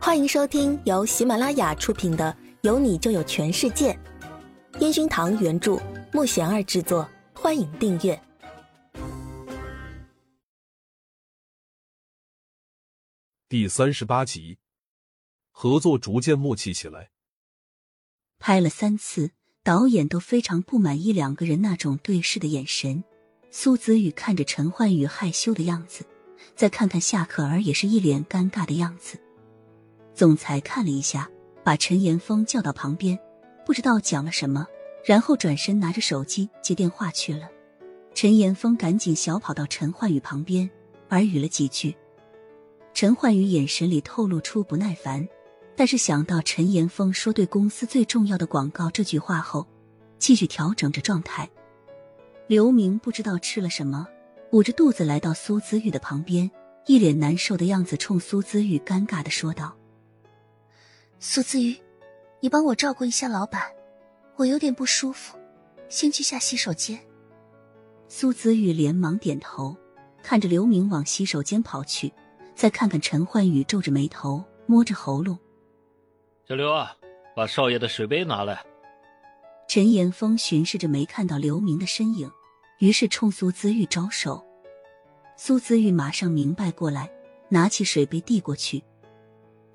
欢迎收听由喜马拉雅出品的《有你就有全世界》，烟熏堂原著，木贤儿制作。欢迎订阅第三十八集，合作逐渐默契起来。拍了三次，导演都非常不满意两个人那种对视的眼神。苏子宇看着陈焕宇害羞的样子，再看看夏可儿，也是一脸尴尬的样子。总裁看了一下，把陈岩峰叫到旁边，不知道讲了什么，然后转身拿着手机接电话去了。陈岩峰赶紧小跑到陈焕宇旁边，耳语了几句。陈焕宇眼神里透露出不耐烦，但是想到陈岩峰说对公司最重要的广告这句话后，继续调整着状态。刘明不知道吃了什么，捂着肚子来到苏子玉的旁边，一脸难受的样子，冲苏子玉尴尬的说道。苏子瑜，你帮我照顾一下老板，我有点不舒服，先去下洗手间。苏子玉连忙点头，看着刘明往洗手间跑去，再看看陈焕宇，皱着眉头，摸着喉咙。小刘啊，把少爷的水杯拿来。陈岩峰巡视着，没看到刘明的身影，于是冲苏子玉招手。苏子玉马上明白过来，拿起水杯递过去。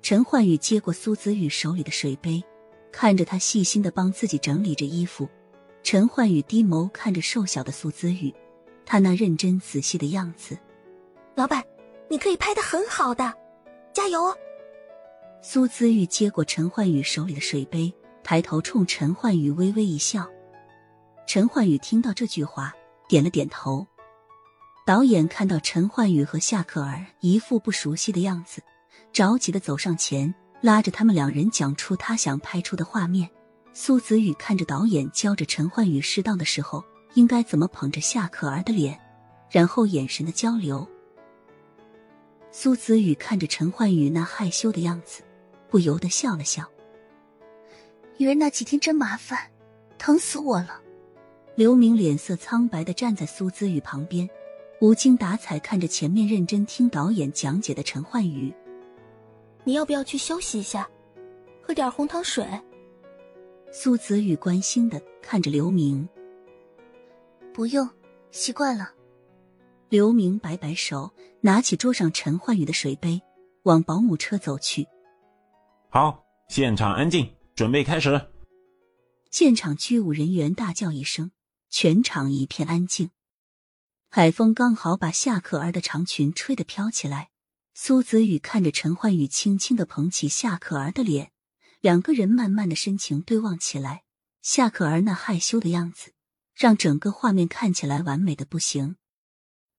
陈焕宇接过苏子宇手里的水杯，看着他细心的帮自己整理着衣服。陈焕宇低眸看着瘦小的苏子宇，他那认真仔细的样子。老板，你可以拍的很好的，加油哦！苏子玉接过陈焕宇手里的水杯，抬头冲陈焕宇微微一笑。陈焕宇听到这句话，点了点头。导演看到陈焕宇和夏可儿一副不熟悉的样子。着急的走上前，拉着他们两人讲出他想拍出的画面。苏子宇看着导演教着陈焕宇适当的时候应该怎么捧着夏可儿的脸，然后眼神的交流。苏子宇看着陈焕宇那害羞的样子，不由得笑了笑。雨儿那几天真麻烦，疼死我了。刘明脸色苍白的站在苏子宇旁边，无精打采看着前面认真听导演讲解的陈焕宇。你要不要去休息一下，喝点红糖水？苏子宇关心的看着刘明。不用，习惯了。刘明摆摆手，拿起桌上陈焕宇的水杯，往保姆车走去。好，现场安静，准备开始。现场剧务人员大叫一声，全场一片安静。海风刚好把夏可儿的长裙吹得飘起来。苏子宇看着陈焕宇，轻轻的捧起夏可儿的脸，两个人慢慢的深情对望起来。夏可儿那害羞的样子，让整个画面看起来完美的不行。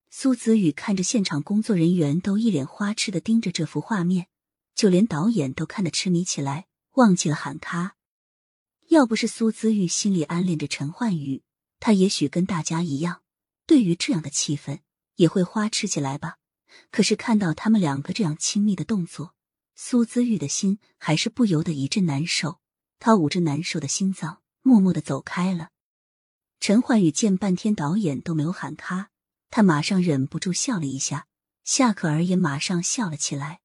苏子宇看着现场工作人员都一脸花痴的盯着这幅画面，就连导演都看得痴迷起来，忘记了喊他。要不是苏子玉心里暗恋着陈焕宇，他也许跟大家一样，对于这样的气氛也会花痴起来吧。可是看到他们两个这样亲密的动作，苏姿玉的心还是不由得一阵难受。他捂着难受的心脏，默默的走开了。陈焕宇见半天导演都没有喊他，他马上忍不住笑了一下。夏可儿也马上笑了起来，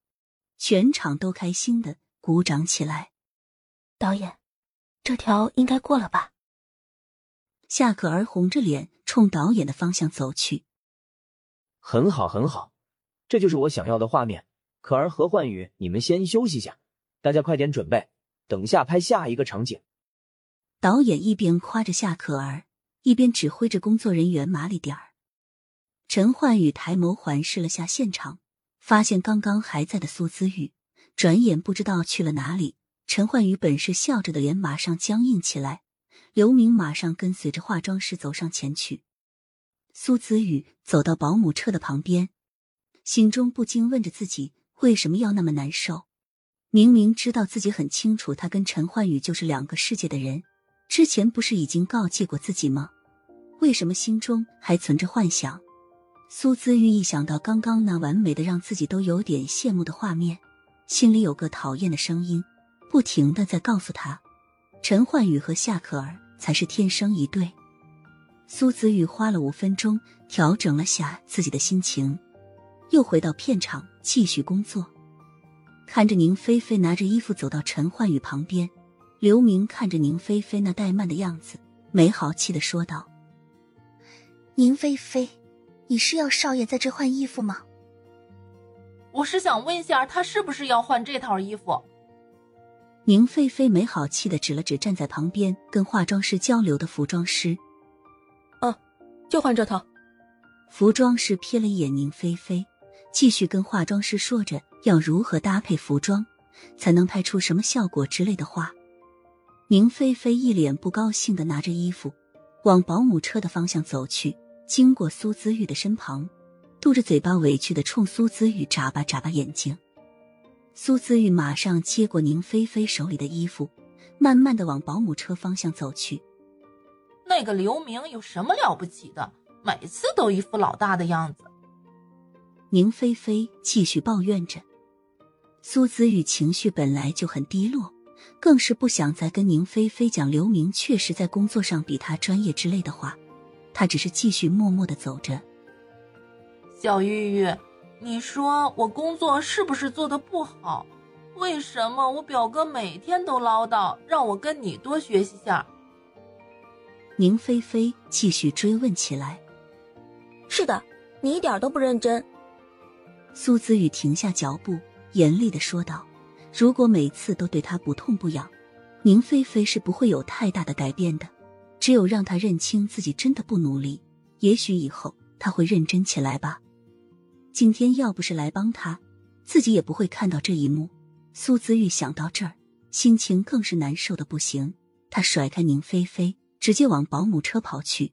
全场都开心的鼓掌起来。导演，这条应该过了吧？夏可儿红着脸冲导演的方向走去。很好，很好。这就是我想要的画面。可儿和焕宇，你们先休息下，大家快点准备，等下拍下一个场景。导演一边夸着夏可儿，一边指挥着工作人员麻利点儿。陈焕宇抬眸环视了下现场，发现刚刚还在的苏姿玉，转眼不知道去了哪里。陈焕宇本是笑着的脸，马上僵硬起来。刘明马上跟随着化妆师走上前去。苏子宇走到保姆车的旁边。心中不禁问着自己：为什么要那么难受？明明知道自己很清楚，他跟陈焕宇就是两个世界的人，之前不是已经告诫过自己吗？为什么心中还存着幻想？苏姿玉一想到刚刚那完美的让自己都有点羡慕的画面，心里有个讨厌的声音，不停的在告诉他：陈焕宇和夏可儿才是天生一对。苏子玉花了五分钟调整了下自己的心情。又回到片场继续工作。看着宁菲菲拿着衣服走到陈焕宇旁边，刘明看着宁菲菲那怠慢的样子，没好气的说道：“宁菲菲，你是要少爷在这换衣服吗？”我是想问一下，他是不是要换这套衣服？宁菲菲没好气的指了指站在旁边跟化妆师交流的服装师：“啊，就换这套。”服装师瞥了一眼宁菲菲，继续跟化妆师说着要如何搭配服装才能拍出什么效果之类的话。宁菲菲一脸不高兴的拿着衣服往保姆车的方向走去，经过苏姿玉的身旁。嘟着嘴巴，委屈的冲苏姿玉眨巴眨巴眼睛。苏姿玉马上接过宁菲菲手里的衣服，慢慢的往保姆车方向走去。那个刘明有什么了不起的？每次都一副老大的样子。宁菲菲继续抱怨着。苏姿玉情绪本来就很低落，更是不想再跟宁菲菲讲刘明确实在工作上比他专业之类的话。他只是继续默默的走着。小玉玉，你说我工作是不是做的不好？为什么我表哥每天都唠叨，让我跟你多学习下？宁菲菲继续追问起来。是的，你一点都不认真。苏子雨停下脚步，严厉的说道：“如果每次都对他不痛不痒，宁菲菲是不会有太大的改变的。只有让他认清自己真的不努力，也许以后他会认真起来吧。”今天要不是来帮他，自己也不会看到这一幕。苏姿玉想到这儿，心情更是难受的不行。他甩开宁菲菲，直接往保姆车跑去。